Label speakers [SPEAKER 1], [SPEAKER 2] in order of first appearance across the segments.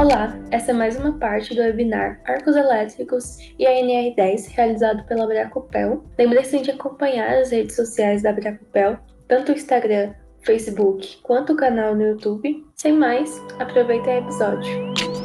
[SPEAKER 1] Olá, essa é mais uma parte do webinar Arcos Elétricos e a NR10 realizado pela Bracopel. Lembre-se de acompanhar as redes sociais da Bracopel, tanto o Instagram, Facebook quanto o canal no YouTube. Sem mais, aproveitem o episódio.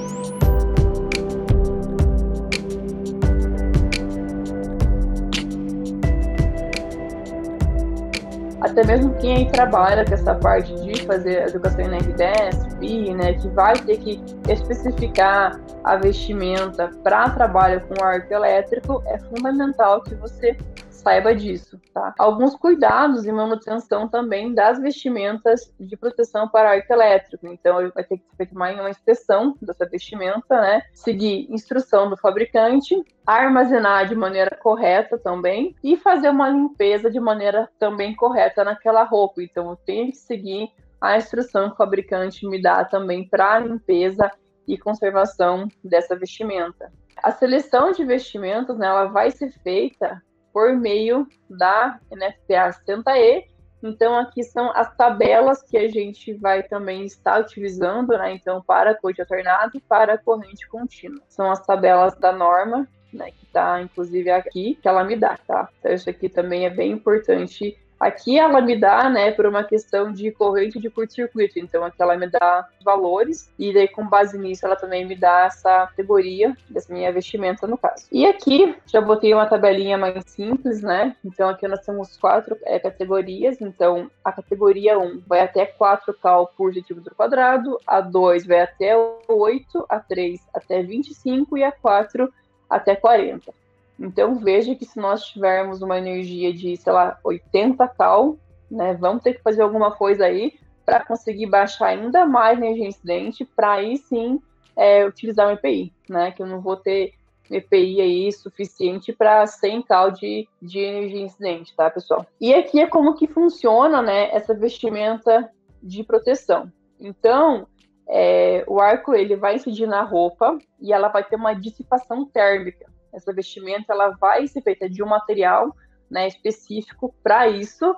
[SPEAKER 2] até mesmo quem trabalha com essa parte fazer educação em R10, FI, né, que vai ter que especificar a vestimenta para trabalho com arco elétrico, é fundamental que você saiba disso, tá? Alguns cuidados e manutenção também das vestimentas de proteção para arco elétrico. Então, vai ter que ser feita uma inspeção dessa vestimenta, né? Seguir instrução do fabricante, armazenar de maneira correta também e fazer uma limpeza de maneira também correta naquela roupa. Então, tenho que seguir a instrução que o fabricante me dá também para limpeza e conservação dessa vestimenta. A seleção de vestimentas, né, ela vai ser feita por meio da NFPA 60E. Então, aqui são as tabelas que a gente vai também estar utilizando, né? Então, para corrente alternada e para corrente contínua. São as tabelas da norma, né? Que está, inclusive, aqui, que ela me dá, tá? Então, isso aqui também é bem importante Aqui ela me dá, né, por uma questão de corrente de curto-circuito. Então aqui ela me dá valores e daí com base nisso ela também me dá essa categoria dessa minha vestimenta no caso. E aqui já botei uma tabelinha mais simples, né? Então aqui nós temos quatro é, categorias. Então a categoria 1 vai até 4 cal por centímetro quadrado, a 2 vai até 8, a 3 até 25 e a 4 até 40. Então veja que se nós tivermos uma energia de, sei lá, 80 cal, né, vamos ter que fazer alguma coisa aí para conseguir baixar ainda mais energia incidente, para aí sim é, utilizar o EPI, né? Que eu não vou ter EPI aí suficiente para 100 cal de, de energia incidente, tá, pessoal? E aqui é como que funciona, né, essa vestimenta de proteção. Então, é, o arco ele vai incidir na roupa e ela vai ter uma dissipação térmica essa vestimenta ela vai ser feita de um material né, específico para isso,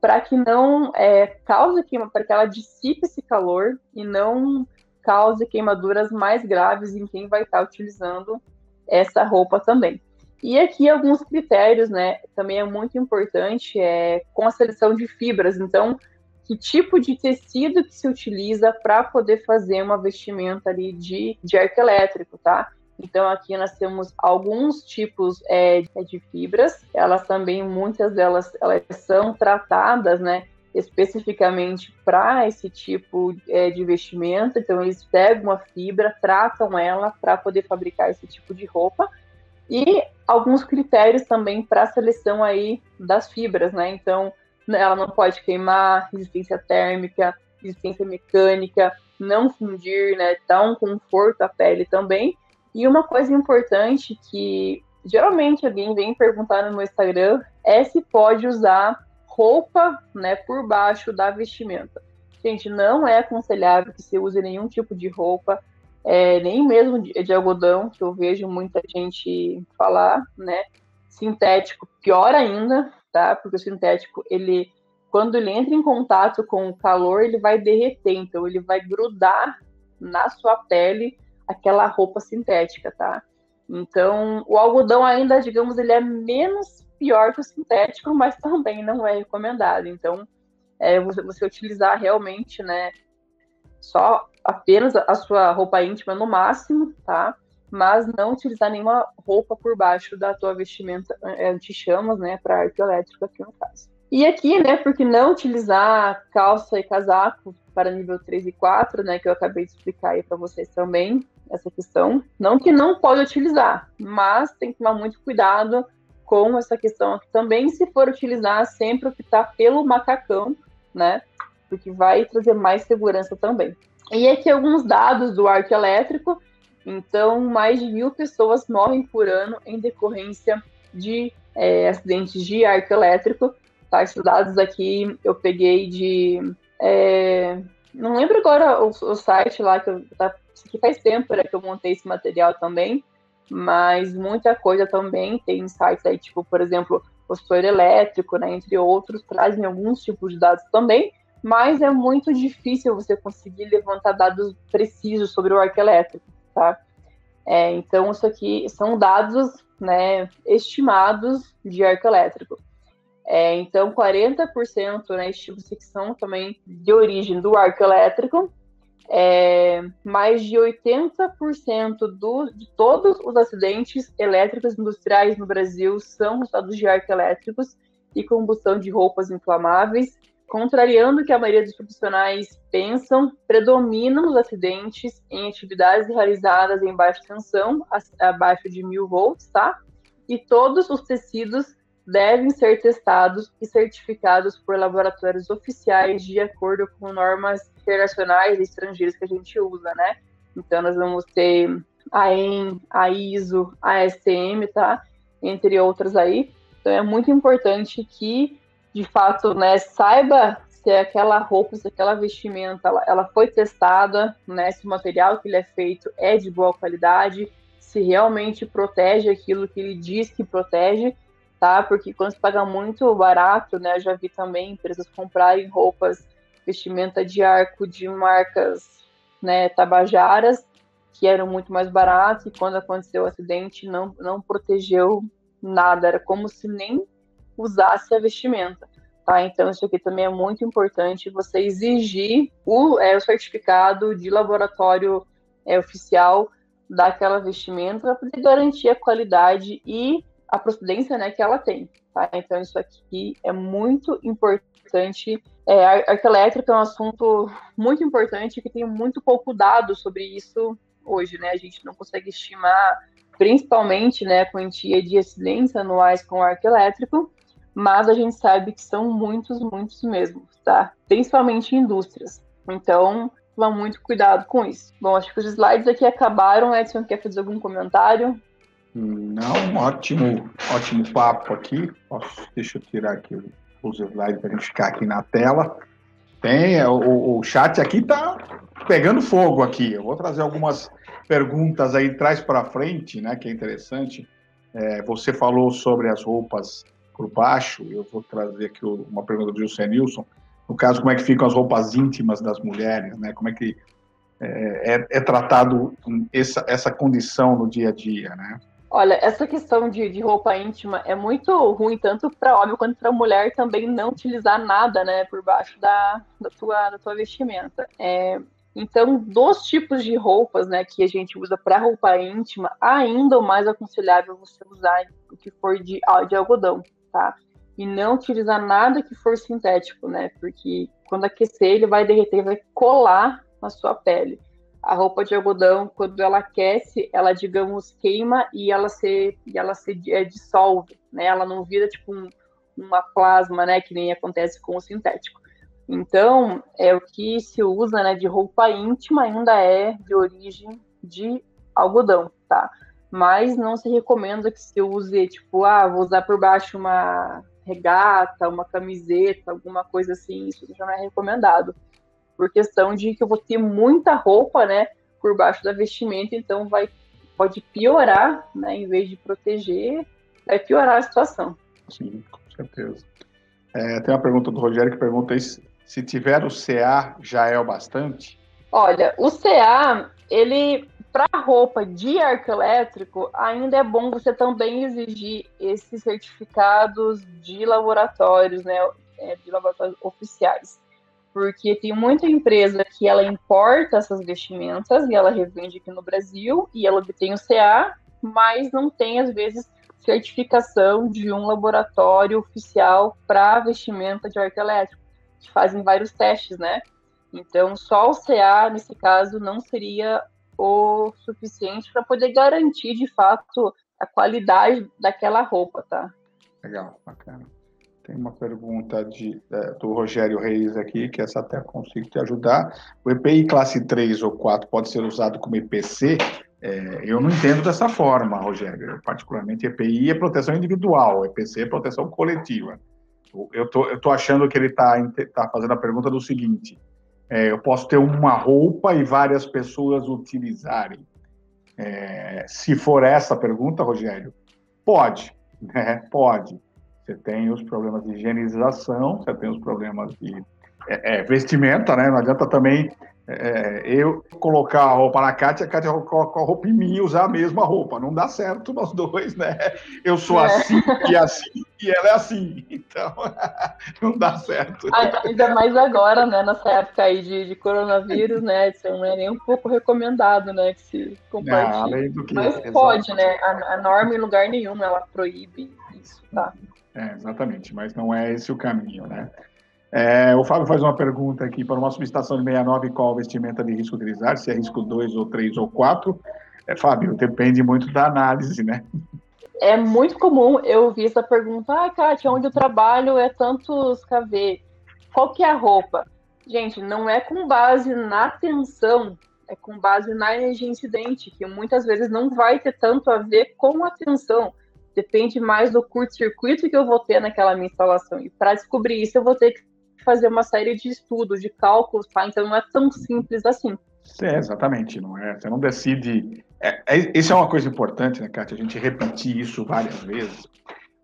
[SPEAKER 2] para que não é, cause queima, para que ela dissipe esse calor e não cause queimaduras mais graves em quem vai estar utilizando essa roupa também. E aqui alguns critérios, né, também é muito importante, é com a seleção de fibras. Então, que tipo de tecido que se utiliza para poder fazer uma vestimenta ali de, de arco elétrico, tá? Então aqui nós temos alguns tipos é, de fibras, elas também, muitas delas, elas são tratadas, né, especificamente para esse tipo é, de vestimenta. Então eles pegam uma fibra, tratam ela para poder fabricar esse tipo de roupa e alguns critérios também para a seleção aí das fibras, né? Então ela não pode queimar, resistência térmica, resistência mecânica, não fundir, né? Dar um conforto à pele também. E uma coisa importante que geralmente alguém vem perguntar no meu Instagram é se pode usar roupa, né, por baixo da vestimenta. Gente, não é aconselhável que se use nenhum tipo de roupa, é, nem mesmo de, de, algodão, que eu vejo muita gente falar, né? Sintético, pior ainda, tá? Porque o sintético, ele, quando ele entra em contato com o calor, ele vai derreter, então ele vai grudar na sua pele aquela roupa sintética, tá? Então, o algodão ainda, digamos, ele é menos pior que o sintético, mas também não é recomendado. Então, é você, você utilizar realmente, né, só apenas a sua roupa íntima no máximo, tá? Mas não utilizar nenhuma roupa por baixo da tua vestimenta é, anti-chamas, né, para arco elétrico aqui no caso. E aqui, né, porque não utilizar calça e casaco para nível 3 e 4, né, que eu acabei de explicar aí para vocês também, essa questão. Não que não pode utilizar, mas tem que tomar muito cuidado com essa questão aqui também, se for utilizar, sempre optar pelo macacão, né, porque vai trazer mais segurança também. E aqui alguns dados do arco elétrico. Então, mais de mil pessoas morrem por ano em decorrência de é, acidentes de arco elétrico. Tá? Esses dados aqui eu peguei de é, não lembro agora o, o, site lá que eu tá, que faz tempo né, que eu montei esse material também, mas muita coisa também tem sites aí, tipo, por exemplo, o setor elétrico, né, entre outros, trazem alguns tipos de dados também, mas é muito difícil você conseguir levantar dados precisos sobre o arco elétrico, tá? É, então, isso aqui são dados né, estimados de arco elétrico. É, então, 40% né, estima-se que são também de origem do arco elétrico, é, mais de 80% do, de todos os acidentes elétricos industriais no Brasil são resultados de arco elétricos e combustão de roupas inflamáveis. Contrariando o que a maioria dos profissionais pensam, predominam os acidentes em atividades realizadas em baixa tensão, abaixo de mil volts, tá? E todos os tecidos devem ser testados e certificados por laboratórios oficiais de acordo com normas internacionais e estrangeiras que a gente usa, né? Então, nós vamos ter a EN, a ISO, a STM, tá? Entre outras aí. Então, é muito importante que, de fato, né, saiba se aquela roupa, se aquela vestimenta, ela, ela foi testada, né? Se o material que ele é feito é de boa qualidade, se realmente protege aquilo que ele diz que protege, tá? Porque quando se paga muito barato, né? Eu já vi também empresas comprarem roupas vestimenta de arco de marcas né, tabajaras, que eram muito mais baratas, e quando aconteceu o acidente não, não protegeu nada, era como se nem usasse a vestimenta. Tá? Então, isso aqui também é muito importante, você exigir o, é, o certificado de laboratório é, oficial daquela vestimenta para garantir a qualidade e a procedência né, que ela tem. Tá? Então, isso aqui é muito importante é, a arca elétrica é um assunto muito importante que tem muito pouco dado sobre isso hoje, né? A gente não consegue estimar, principalmente, né, a quantia de acidentes anuais com arco elétrico, mas a gente sabe que são muitos, muitos mesmo, tá? Principalmente em indústrias. Então, toma muito cuidado com isso. Bom, acho que os slides aqui acabaram. Edson, quer fazer algum comentário?
[SPEAKER 3] Não, ótimo, ótimo papo aqui. Posso, deixa eu tirar aqui os slides para a gente ficar aqui na tela. Tem, é, o, o chat aqui está pegando fogo aqui. Eu vou trazer algumas perguntas aí, traz para frente, né, que é interessante. É, você falou sobre as roupas por baixo, eu vou trazer aqui uma pergunta do José Nilson. No caso, como é que ficam as roupas íntimas das mulheres, né? Como é que é, é, é tratado essa, essa condição no dia a dia, né?
[SPEAKER 2] Olha, essa questão de, de roupa íntima é muito ruim, tanto para homem quanto para mulher também não utilizar nada, né, por baixo da, da, tua, da tua vestimenta. É, então, dos tipos de roupas, né, que a gente usa para roupa íntima, ainda o mais aconselhável você usar o que for de, de algodão, tá? E não utilizar nada que for sintético, né? Porque quando aquecer, ele vai derreter, vai colar na sua pele a roupa de algodão, quando ela aquece, ela, digamos, queima e ela se, e ela se é, dissolve, né? Ela não vira, tipo, um, uma plasma, né? Que nem acontece com o sintético. Então, é o que se usa, né? De roupa íntima ainda é de origem de algodão, tá? Mas não se recomenda que se use, tipo, ah, vou usar por baixo uma regata, uma camiseta, alguma coisa assim, isso já não é recomendado por questão de que eu vou ter muita roupa, né, por baixo da vestimenta, então vai pode piorar, né, em vez de proteger, vai piorar a situação.
[SPEAKER 3] Sim, com certeza. É, tem uma pergunta do Rogério que pergunta se, se tiver o CA já é o bastante?
[SPEAKER 2] Olha, o CA, ele para roupa de arco elétrico, ainda é bom você também exigir esses certificados de laboratórios, né, é, de laboratórios oficiais porque tem muita empresa que ela importa essas vestimentas e ela revende aqui no Brasil e ela obtém o CA, mas não tem às vezes certificação de um laboratório oficial para vestimenta de arco elétrico, que fazem vários testes, né? Então, só o CA, nesse caso, não seria o suficiente para poder garantir, de fato, a qualidade daquela roupa, tá?
[SPEAKER 3] Legal, bacana. Tem uma pergunta de, é, do Rogério Reis aqui, que essa até consigo te ajudar. O EPI classe 3 ou 4 pode ser usado como EPC? É, eu não entendo dessa forma, Rogério. Eu, particularmente, EPI é proteção individual, EPC é proteção coletiva. Eu tô, eu tô achando que ele está tá fazendo a pergunta do seguinte: é, eu posso ter uma roupa e várias pessoas utilizarem. É, se for essa a pergunta, Rogério, pode, né? Pode você tem os problemas de higienização, você tem os problemas de é, é, vestimenta, né? Não adianta também é, eu colocar a roupa na Kátia, a Kátia coloca a roupa em mim e usar a mesma roupa. Não dá certo nós dois, né? Eu sou é. assim e assim, e ela é assim. Então, não dá certo.
[SPEAKER 2] Ainda mais agora, né? Nessa época aí de, de coronavírus, né? Isso não é nem um pouco recomendado, né? Que se compartilhe. Além do que, Mas exatamente. pode, né? A, a norma em lugar nenhum, ela proíbe isso, tá?
[SPEAKER 3] É, exatamente, mas não é esse o caminho, né? É, o Fábio faz uma pergunta aqui para uma subestação de 69, qual vestimenta de risco utilizar, se é risco 2 ou 3 ou 4. É, Fábio, depende muito da análise, né?
[SPEAKER 2] É muito comum eu ouvir essa pergunta, ah, Kátia, onde eu trabalho é tantos KV, qual que é a roupa? Gente, não é com base na tensão, é com base na energia incidente, que muitas vezes não vai ter tanto a ver com a tensão, depende mais do curto-circuito que eu vou ter naquela minha instalação. E para descobrir isso, eu vou ter que fazer uma série de estudos, de cálculos, tá? Então não é tão simples assim.
[SPEAKER 3] É, exatamente, não é? Você não decide. É, é, isso é uma coisa importante, né, Kátia? A gente repetir isso várias vezes.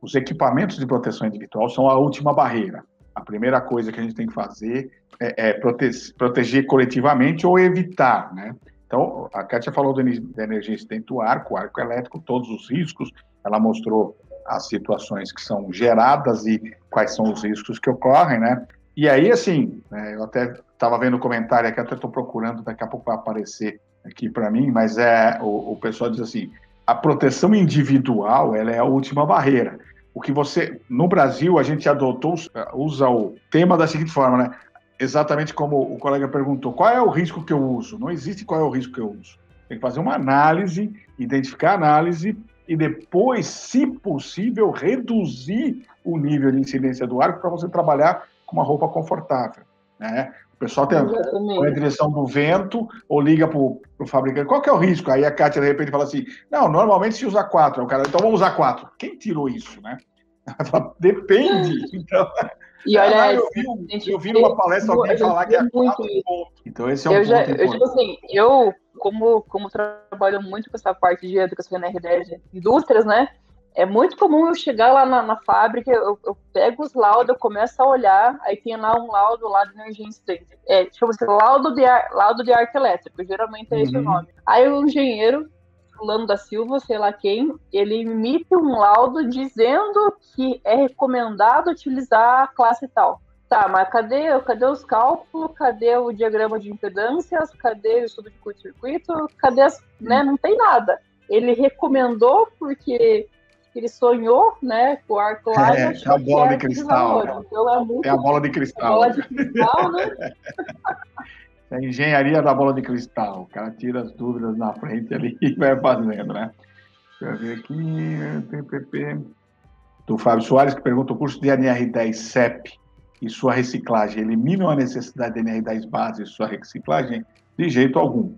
[SPEAKER 3] Os equipamentos de proteção individual são a última barreira. A primeira coisa que a gente tem que fazer é, é prote proteger coletivamente ou evitar, né? Então, a Kátia falou da energia do arco, arco elétrico, todos os riscos. Ela mostrou as situações que são geradas e quais são os riscos que ocorrem, né? E aí, assim, né, eu até estava vendo o comentário aqui, até estou procurando, daqui a pouco vai aparecer aqui para mim, mas é o, o, pessoal diz assim: a proteção individual ela é a última barreira. O que você. No Brasil, a gente adotou, usa o tema da seguinte forma, né? Exatamente como o colega perguntou: qual é o risco que eu uso? Não existe qual é o risco que eu uso. Tem que fazer uma análise, identificar a análise e depois, se possível, reduzir o nível de incidência do arco para você trabalhar com uma roupa confortável. Né? O pessoal tem a direção do vento ou liga para o fabricante. Qual que é o risco? Aí a Kátia, de repente, fala assim: não, normalmente se usa quatro. O cara, então vamos usar quatro. Quem tirou isso, né? Depende. Então,
[SPEAKER 2] e olha, ah,
[SPEAKER 3] eu, vi, gente, eu vi numa palestra alguém falar que é pontos. Então, esse é um
[SPEAKER 2] eu
[SPEAKER 3] ponto
[SPEAKER 2] já, eu, tipo assim, eu, como, como trabalho muito com essa parte de educação na R10, indústrias, né? é muito comum eu chegar lá na, na fábrica, eu, eu, pego os laudos, eu começo a olhar, aí tem lá um laudo lá de energia incidente. É, tipo assim, laudo de, ar, laudo de arco elétrico, geralmente é esse uhum. o nome. Aí o engenheiro, fulano da Silva, sei lá quem, ele emite um laudo dizendo que é recomendado utilizar a classe tal. Tá, mas cadê, cadê os cálculos? Cadê o diagrama de impedâncias? Cadê o estudo de curto-circuito? Cadê as. Né? Não tem nada. Ele recomendou porque ele sonhou, né, com o arco lá.
[SPEAKER 3] É, é a bola de cristal. Então é, muito... é a bola de cristal.
[SPEAKER 2] bola de cristal, né?
[SPEAKER 3] É a engenharia da bola de cristal. O cara tira as dúvidas na frente ali e vai fazendo, né? Deixa eu ver aqui. PPP. Do Fábio Soares, que pergunta: o curso de NR10 CEP e sua reciclagem eliminam a necessidade de NR10 base e sua reciclagem? De jeito algum.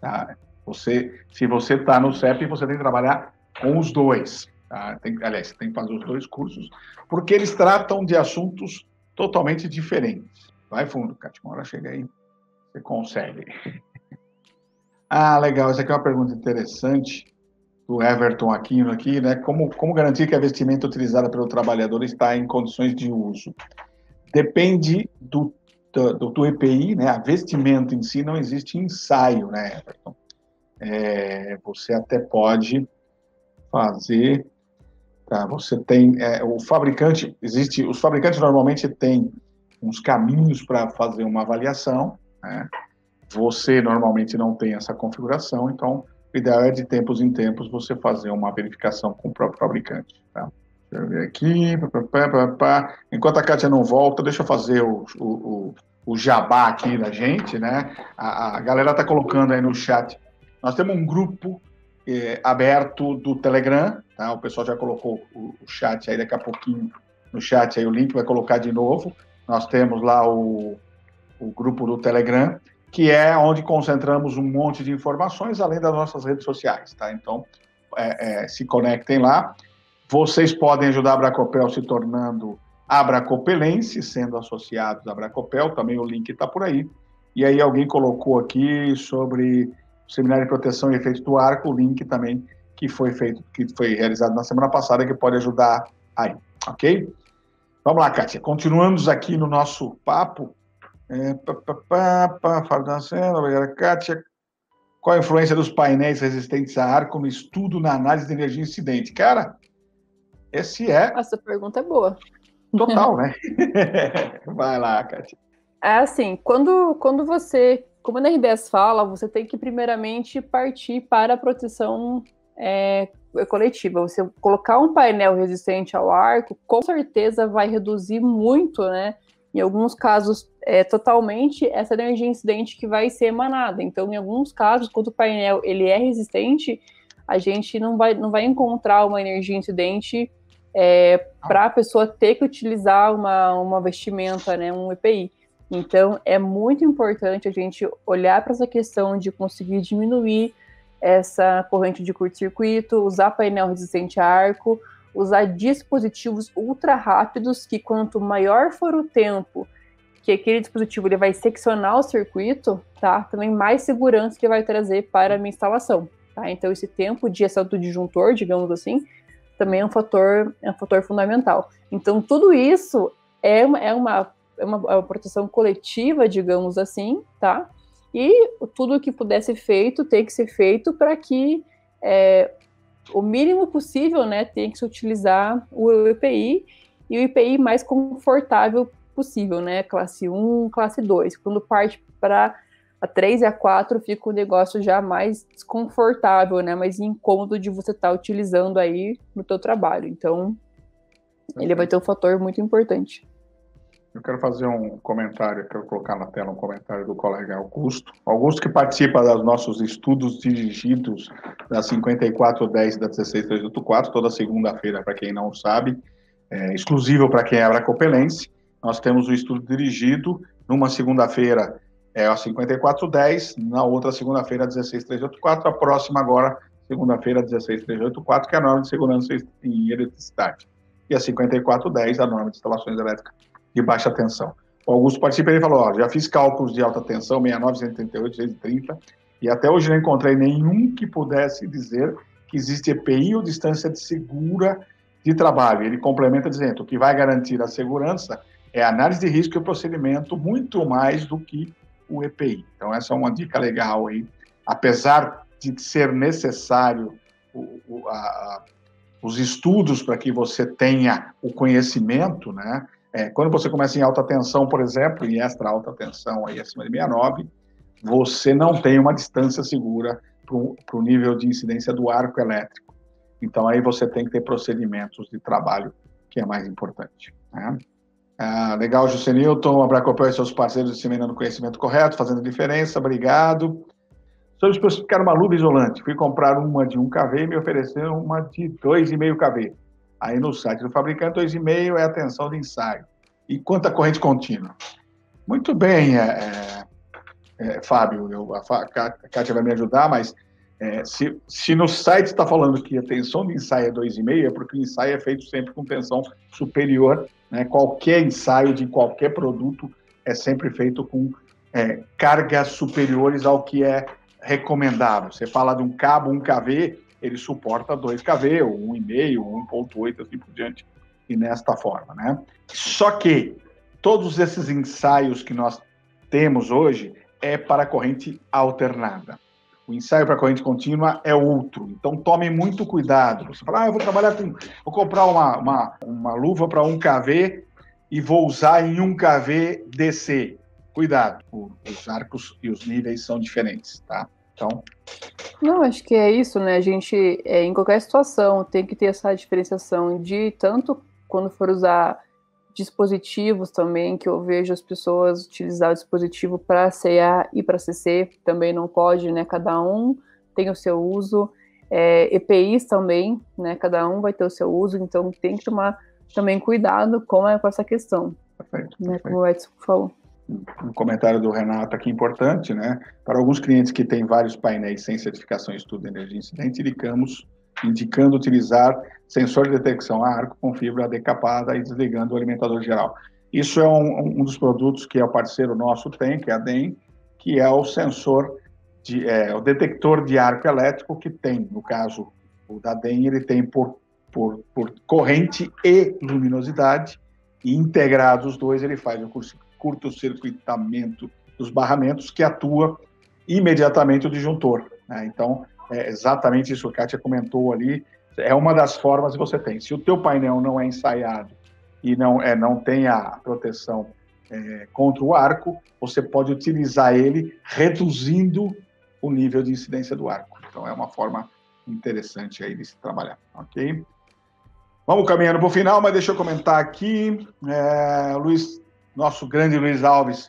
[SPEAKER 3] Tá? Você, se você está no CEP, você tem que trabalhar com os dois. Tá? Tem, aliás, tem que fazer os dois cursos, porque eles tratam de assuntos totalmente diferentes. Vai fundo, Cátia, uma hora chega aí, você consegue. ah, legal, essa aqui é uma pergunta interessante do Everton Aquino aqui, né? Como, como garantir que a vestimenta utilizada pelo trabalhador está em condições de uso? Depende do, do, do EPI, né? A vestimenta em si não existe ensaio, né, Everton? É, você até pode fazer Tá? Você tem é, o fabricante existe os fabricantes normalmente têm uns caminhos para fazer uma avaliação. Né? Você normalmente não tem essa configuração, então o ideal é de tempos em tempos você fazer uma verificação com o próprio fabricante. Tá? Deixa eu ver aqui. Pá, pá, pá, Enquanto a Kátia não volta, deixa eu fazer o, o, o jabá aqui da gente, né? A, a galera está colocando aí no chat. Nós temos um grupo é, aberto do Telegram, tá? O pessoal já colocou o, o, chat aí daqui a pouquinho no chat aí o link vai colocar de novo. Nós temos lá o, o grupo do Telegram, que é onde concentramos um monte de informações além das nossas redes sociais, tá? Então é, é, se conectem lá. Vocês podem ajudar a Bracopel se tornando abracopelense, sendo associados à Bracopel, também o link está por aí. E aí alguém colocou aqui sobre Seminário de Proteção e Efeitos do Arco, o link também que foi feito, que foi realizado na semana passada, que pode ajudar aí. ok? Vamos lá, Kátia. Continuamos aqui no nosso papo. É, pá, pá, pá, pá, Fábio Dancena, obrigado, Kátia. Qual a influência dos painéis resistentes a ar como estudo na análise de energia incidente? Cara, esse é.
[SPEAKER 2] Essa pergunta é boa.
[SPEAKER 3] Total, né? Vai lá, Kátia.
[SPEAKER 2] É assim, quando, quando você, como a NRDS fala, você tem que primeiramente partir para a proteção é, coletiva. Você colocar um painel resistente ao arco, com certeza vai reduzir muito, né? Em alguns casos, é, totalmente essa energia incidente que vai ser emanada. Então, em alguns casos, quando o painel ele é resistente, a gente não vai, não vai encontrar uma energia incidente é, para a pessoa ter que utilizar uma, uma vestimenta, né, um EPI. Então, é muito importante a gente olhar para essa questão de conseguir diminuir essa corrente de curto-circuito, usar painel resistente a arco, usar dispositivos ultra rápidos, que quanto maior for o tempo que aquele dispositivo ele vai seccionar o circuito, tá? Também mais segurança que vai trazer para a minha instalação, tá? Então esse tempo de ação do disjuntor, digamos assim, também é um fator, é um fator fundamental. Então, tudo isso é uma, é uma, é uma, é uma proteção coletiva, digamos assim, tá? E tudo que puder ser feito tem que ser feito para que é, o mínimo possível, né, tem que se utilizar o EPI e o EPI mais confortável possível, né, classe 1, classe 2. Quando parte para a 3 e a 4 fica o negócio já mais desconfortável, né? Mais incômodo de você estar tá utilizando aí no teu trabalho. Então, ele vai ter um fator muito importante.
[SPEAKER 3] Eu quero fazer um comentário, quero colocar na tela um comentário do colega Augusto. Augusto que participa dos nossos estudos dirigidos da 5410 e da 16384, toda segunda-feira, para quem não sabe, é exclusivo para quem é bracopelense. Nós temos o estudo dirigido numa segunda-feira é a 5410, na outra segunda-feira, 16384, a próxima agora, segunda-feira, 16384, que é a norma de segurança em eletricidade. E a 5410, a norma de instalações elétricas de baixa tensão. O Augusto participa e falou, ó, já fiz cálculos de alta tensão, 69, 138, 130, e até hoje não encontrei nenhum que pudesse dizer que existe EPI ou distância de segura de trabalho. Ele complementa dizendo, o que vai garantir a segurança é a análise de risco e o procedimento muito mais do que o EPI. Então, essa é uma dica legal aí. Apesar de ser necessário o, o, a, os estudos para que você tenha o conhecimento, né? É, quando você começa em alta tensão, por exemplo, em extra alta tensão, aí acima de 69, você não tem uma distância segura para o nível de incidência do arco elétrico. Então, aí você tem que ter procedimentos de trabalho, que é mais importante. Né? Ah, legal, Juscelilton, Abracopel e seus parceiros disseminando conhecimento correto, fazendo diferença, obrigado. Sobre especificar uma luva isolante, fui comprar uma de 1 kV e me ofereceram uma de 2,5 kV. Aí no site do fabricante, 2,5 é a tensão de ensaio. E quanta corrente contínua? Muito bem, é, é, é Fábio, eu, a, Kátia vai me ajudar, mas é, se, se, no site está falando que a tensão de ensaio é 2,5, é porque o ensaio é feito sempre com tensão superior né? Qualquer ensaio de qualquer produto é sempre feito com é, cargas superiores ao que é recomendável. Você fala de um cabo 1kV, ele suporta 2kV, ou 1,5, ou 1,8, assim por diante, e nesta forma. Né? Só que todos esses ensaios que nós temos hoje é para corrente alternada. O ensaio para corrente contínua é outro. Então tome muito cuidado. Você fala, ah, eu vou trabalhar com. Vou comprar uma, uma, uma luva para 1 kV e vou usar em 1 kV DC. Cuidado, os arcos e os níveis são diferentes, tá? Então.
[SPEAKER 2] Não, acho que é isso, né? A gente, é, em qualquer situação, tem que ter essa diferenciação de tanto quando for usar dispositivos também, que eu vejo as pessoas utilizar o dispositivo para CA e para CC, também não pode, né? Cada um tem o seu uso. É, EPIs também, né? Cada um vai ter o seu uso, então tem que tomar também cuidado com, com essa questão. Perfeito, né, perfeito. Como o Edson falou.
[SPEAKER 3] Um comentário do Renato aqui importante, né? Para alguns clientes que têm vários painéis sem certificação estudo de energia incidente, indicamos indicando utilizar sensor de detecção a arco com fibra decapada e desligando o alimentador geral. Isso é um, um dos produtos que é o parceiro nosso tem, que é a DEM, que é o sensor, de, é, o detector de arco elétrico que tem, no caso, o da DEM, ele tem por por, por corrente e luminosidade, e integrados os dois, ele faz o curto-circuitamento dos barramentos, que atua imediatamente o disjuntor. Né? Então, é exatamente isso que a Kátia comentou ali, é uma das formas que você tem. Se o teu painel não é ensaiado e não, é, não tem a proteção é, contra o arco, você pode utilizar ele reduzindo o nível de incidência do arco. Então, é uma forma interessante aí de se trabalhar, ok? Vamos caminhando para o final, mas deixa eu comentar aqui. É, Luiz, nosso grande Luiz Alves,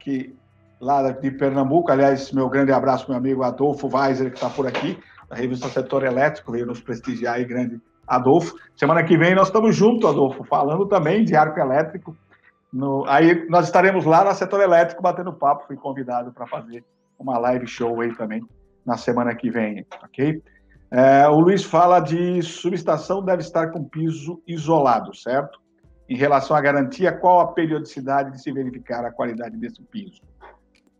[SPEAKER 3] que lá de Pernambuco, aliás, meu grande abraço, meu amigo Adolfo Weiser, que está por aqui, da revista Setor Elétrico, veio nos prestigiar aí, grande Adolfo. Semana que vem nós estamos juntos, Adolfo, falando também de arco elétrico. No, aí nós estaremos lá na Setor Elétrico batendo papo, fui convidado para fazer uma live show aí também na semana que vem, ok? É, o Luiz fala de subestação deve estar com piso isolado, certo? Em relação à garantia, qual a periodicidade de se verificar a qualidade desse piso?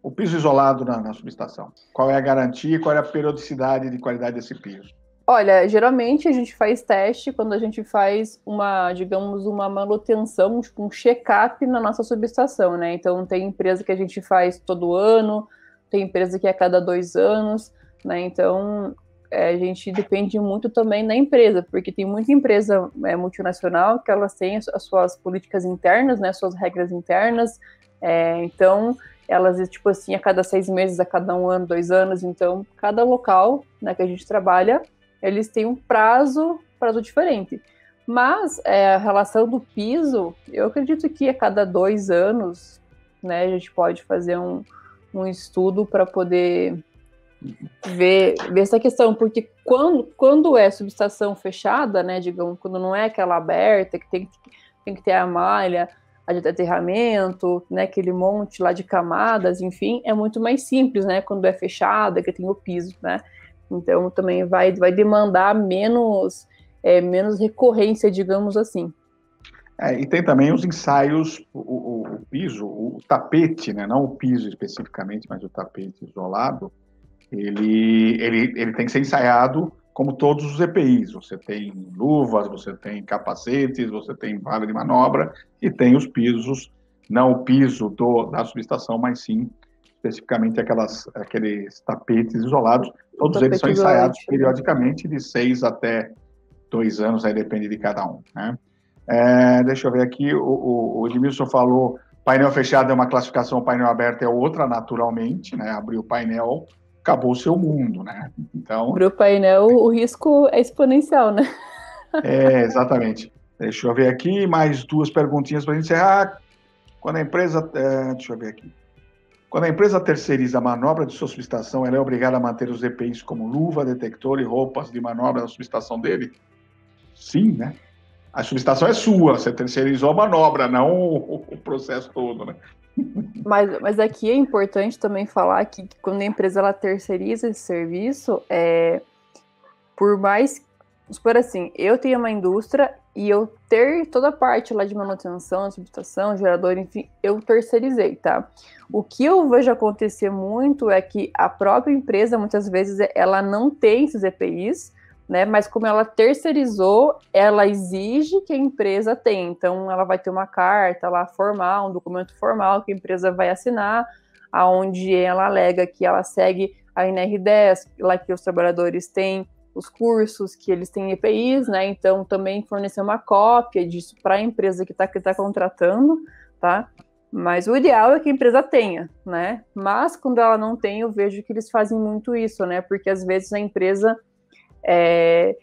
[SPEAKER 3] O piso isolado na, na subestação, qual é a garantia e qual é a periodicidade de qualidade desse piso?
[SPEAKER 2] Olha, geralmente a gente faz teste quando a gente faz uma, digamos, uma manutenção, tipo um check-up na nossa subestação, né? Então tem empresa que a gente faz todo ano, tem empresa que é a cada dois anos, né? Então é, a gente depende muito também da empresa, porque tem muita empresa é, multinacional que elas têm as, suas políticas internas, né, suas regras internas, é, então elas, tipo assim, a cada seis meses, a cada um ano, dois anos, então cada local né, que a gente trabalha, eles têm um prazo, prazo diferente. Mas é, a relação do piso, eu acredito que a cada dois anos, né, a gente pode fazer um, um estudo para poder ver, ver essa questão, porque quando, quando é subestação fechada, né, digamos, quando não é aquela aberta, que tem, tem que ter a malha, a de aterramento, né, aquele monte lá de camadas, enfim, é muito mais simples, né, quando é fechada, que tem o piso, né, então também vai, vai demandar menos, é, menos recorrência, digamos assim.
[SPEAKER 3] É, e tem também os ensaios, o, o, o, piso, o tapete, né, não o piso especificamente, mas o tapete isolado, ele, ele, ele tem que ser ensaiado como todos os EPIs. Você tem luvas, você tem capacetes, você tem vara de manobra e tem os pisos, não o piso do, da subestação, mas sim especificamente aquelas, aqueles tapetes isolados. Todos eles são ensaiados periodicamente de seis até dois anos, aí depende de cada um. Né? É, deixa eu ver aqui, o, o, o Edmilson falou painel fechado é uma classificação, painel aberto é outra, naturalmente, né? Abrir o painel acabou o seu mundo, né?
[SPEAKER 2] Então. Para o painel, o risco é exponencial, né?
[SPEAKER 3] é, exatamente. Deixa eu ver aqui, mais duas perguntinhas para a gente encerrar. Quando a empresa. É, deixa eu ver aqui. Quando a empresa terceiriza a manobra de sua subestação, ela é obrigada a manter os EPIs como luva, detector e roupas de manobra na subestação dele? Sim, né? A subestação é sua, você terceirizou a manobra, não o processo todo, né?
[SPEAKER 2] Mas, mas aqui é importante também falar que, que quando a empresa ela terceiriza esse serviço, é, por mais, por assim, eu tenho uma indústria e eu ter toda a parte lá de manutenção, subestação, gerador, enfim, eu terceirizei, tá? O que eu vejo acontecer muito é que a própria empresa, muitas vezes, ela não tem esses EPIs, né? Mas como ela terceirizou, ela exige que a empresa tenha. Então, ela vai ter uma carta lá formal, um documento formal que a empresa vai assinar, aonde ela alega que ela segue a NR10, lá que os trabalhadores têm os cursos, que eles têm EPIs, né? Então, também fornecer uma cópia disso para a empresa que está que tá contratando, tá? Mas o ideal é que a empresa tenha, né? Mas quando ela não tem, eu vejo que eles fazem muito isso, né? Porque às vezes a empresa é,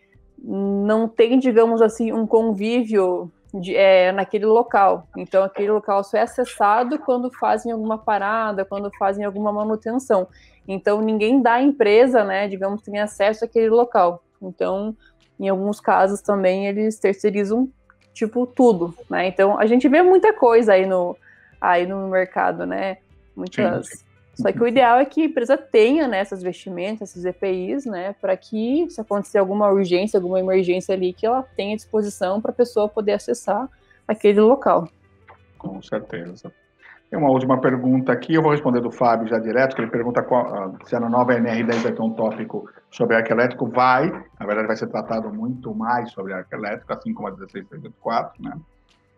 [SPEAKER 2] não tem, digamos assim, um convívio de, é, naquele local. Então, aquele local só é acessado quando fazem alguma parada, quando fazem alguma manutenção. Então, ninguém da empresa, né, digamos, tem acesso àquele local. Então, em alguns casos também eles terceirizam tipo tudo, né? Então, a gente vê muita coisa aí no aí no mercado, né? Muitas sim. Só que o ideal é que a empresa tenha né, essas vestimentas, esses EPIs, né, para que se acontecer alguma urgência, alguma emergência ali, que ela tenha disposição para a pessoa poder acessar aquele local.
[SPEAKER 3] Com certeza. Tem uma última pergunta aqui, eu vou responder do Fábio já direto, que ele pergunta qual, se a nova NR10 vai ter um tópico sobre arco elétrico. Vai, na verdade vai ser tratado muito mais sobre arco elétrico, assim como a 1634, né?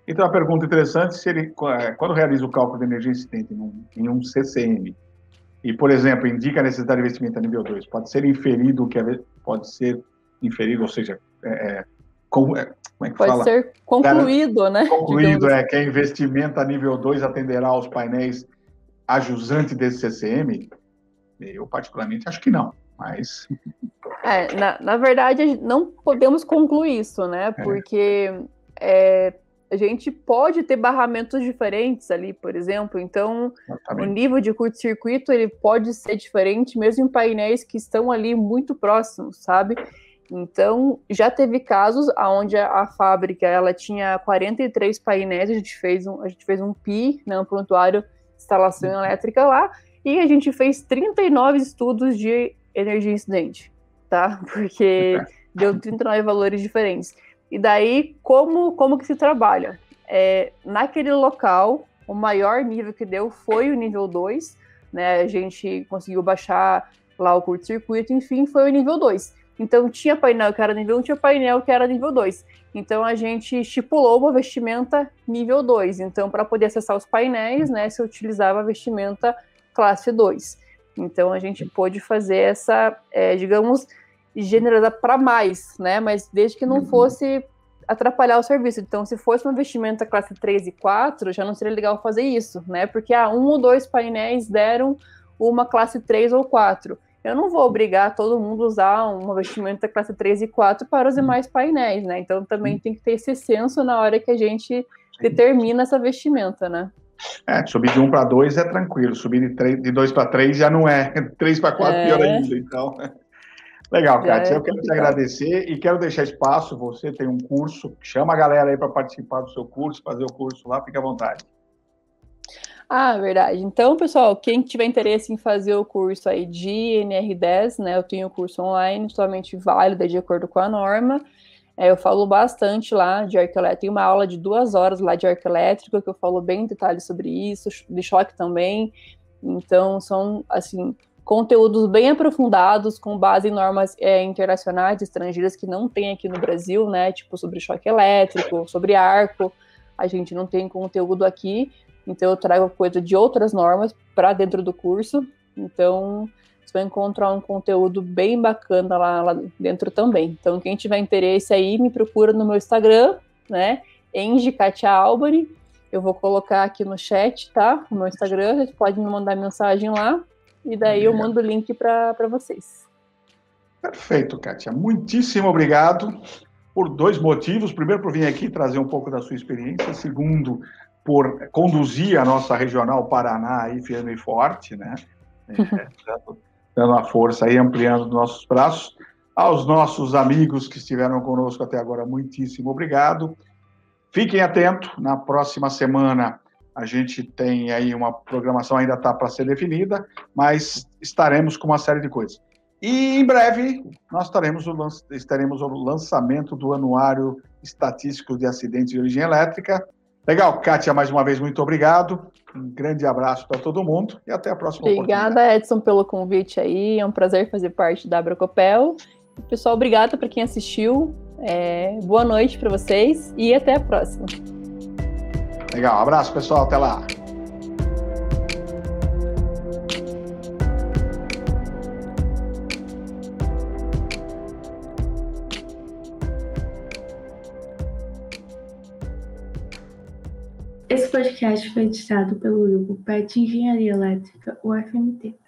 [SPEAKER 3] Então, a pergunta interessante, se ele, é, quando realiza o cálculo de energia incidente em um, em um CCM, e, por exemplo, indica a necessidade de investimento a nível 2, pode ser inferido que é, pode ser inferido, ou seja, é, é como, é, como é que
[SPEAKER 2] pode
[SPEAKER 3] fala?
[SPEAKER 2] ser concluído, né?
[SPEAKER 3] Concluído, é, que é investimento a nível 2 atenderá aos painéis ajusantes desse CCM? Eu, particularmente, acho que não, mas...
[SPEAKER 2] É, na, na verdade, não podemos concluir isso, né? Porque é, a gente pode ter barramentos diferentes ali, por exemplo. Então, Exatamente. o nível de curto-circuito ele pode ser diferente, mesmo em painéis que estão ali muito próximos, sabe? Então, já teve casos onde a, fábrica ela tinha 43 painéis, a gente fez um, a gente fez um PI, né, um prontuário de instalação uhum. elétrica lá, e a gente fez 39 estudos de energia incidente, tá? Porque deu 39 valores diferentes. E daí, como, como que se trabalha? É, naquele local, o maior nível que deu foi o nível 2, né? A gente conseguiu baixar lá o curto-circuito, enfim, foi o nível 2. Então, tinha painel que era nível 1, tinha painel que era nível 2. Então, a gente estipulou uma vestimenta nível 2. Então, para poder acessar os painéis, né, se utilizava a vestimenta classe 2. Então, a gente pôde fazer essa, é, digamos, generosa para mais, né? Mas desde que não uhum. fosse atrapalhar o serviço. Então, se fosse uma vestimenta classe 3 e 4, já não seria legal fazer isso, né? Porque ah, um ou dois painéis deram uma classe 3 ou 4. Eu não vou obrigar todo mundo a usar uma vestimenta classe 3 e 4 para os demais painéis, né? Então também tem que ter esse senso na hora que a gente determina essa vestimenta, né?
[SPEAKER 3] É, subir de 1 para 2 é tranquilo, subir de, 3, de 2 para 3 já não é. 3 para 4 é... pior ainda, então. Legal, Kátia. É eu quero te agradecer e quero deixar espaço. Você tem um curso, chama a galera aí para participar do seu curso, fazer o curso lá, fique à vontade.
[SPEAKER 2] Ah, verdade. Então, pessoal, quem tiver interesse em fazer o curso aí de NR10, né? Eu tenho o curso online, totalmente válido, de acordo com a norma. É, eu falo bastante lá de arco elétrico, tem uma aula de duas horas lá de arco elétrico, que eu falo bem em detalhes sobre isso, de choque também. Então, são, assim, conteúdos bem aprofundados, com base em normas é, internacionais, estrangeiras, que não tem aqui no Brasil, né? Tipo, sobre choque elétrico, sobre arco. A gente não tem conteúdo aqui, então eu trago coisa de outras normas para dentro do curso. Então, você vai encontrar um conteúdo bem bacana lá, lá dentro também. Então, quem tiver interesse aí, me procura no meu Instagram, né? Katia Albany. Eu vou colocar aqui no chat, tá? O meu Instagram, vocês podem me mandar mensagem lá e daí eu mando o link para vocês.
[SPEAKER 3] Perfeito, Kátia. Muitíssimo obrigado por dois motivos. Primeiro, por vir aqui trazer um pouco da sua experiência. Segundo, por conduzir a nossa regional Paraná aí firme e forte, né? É, dando a força aí, ampliando nossos braços. Aos nossos amigos que estiveram conosco até agora, muitíssimo obrigado. Fiquem atentos, na próxima semana a gente tem aí uma programação ainda está para ser definida, mas estaremos com uma série de coisas. E em breve nós estaremos o, o lançamento do Anuário Estatístico de Acidentes de Origem Elétrica. Legal, Kátia, mais uma vez, muito obrigado. Um grande abraço para todo mundo e até a próxima
[SPEAKER 2] Obrigada, Edson, pelo convite aí. É um prazer fazer parte da Abracopel. Pessoal, obrigada para quem assistiu. É, boa noite para vocês e até a próxima.
[SPEAKER 3] Legal, abraço pessoal, até lá.
[SPEAKER 1] Esse podcast foi editado pelo grupo PET Engenharia Elétrica, UFMT.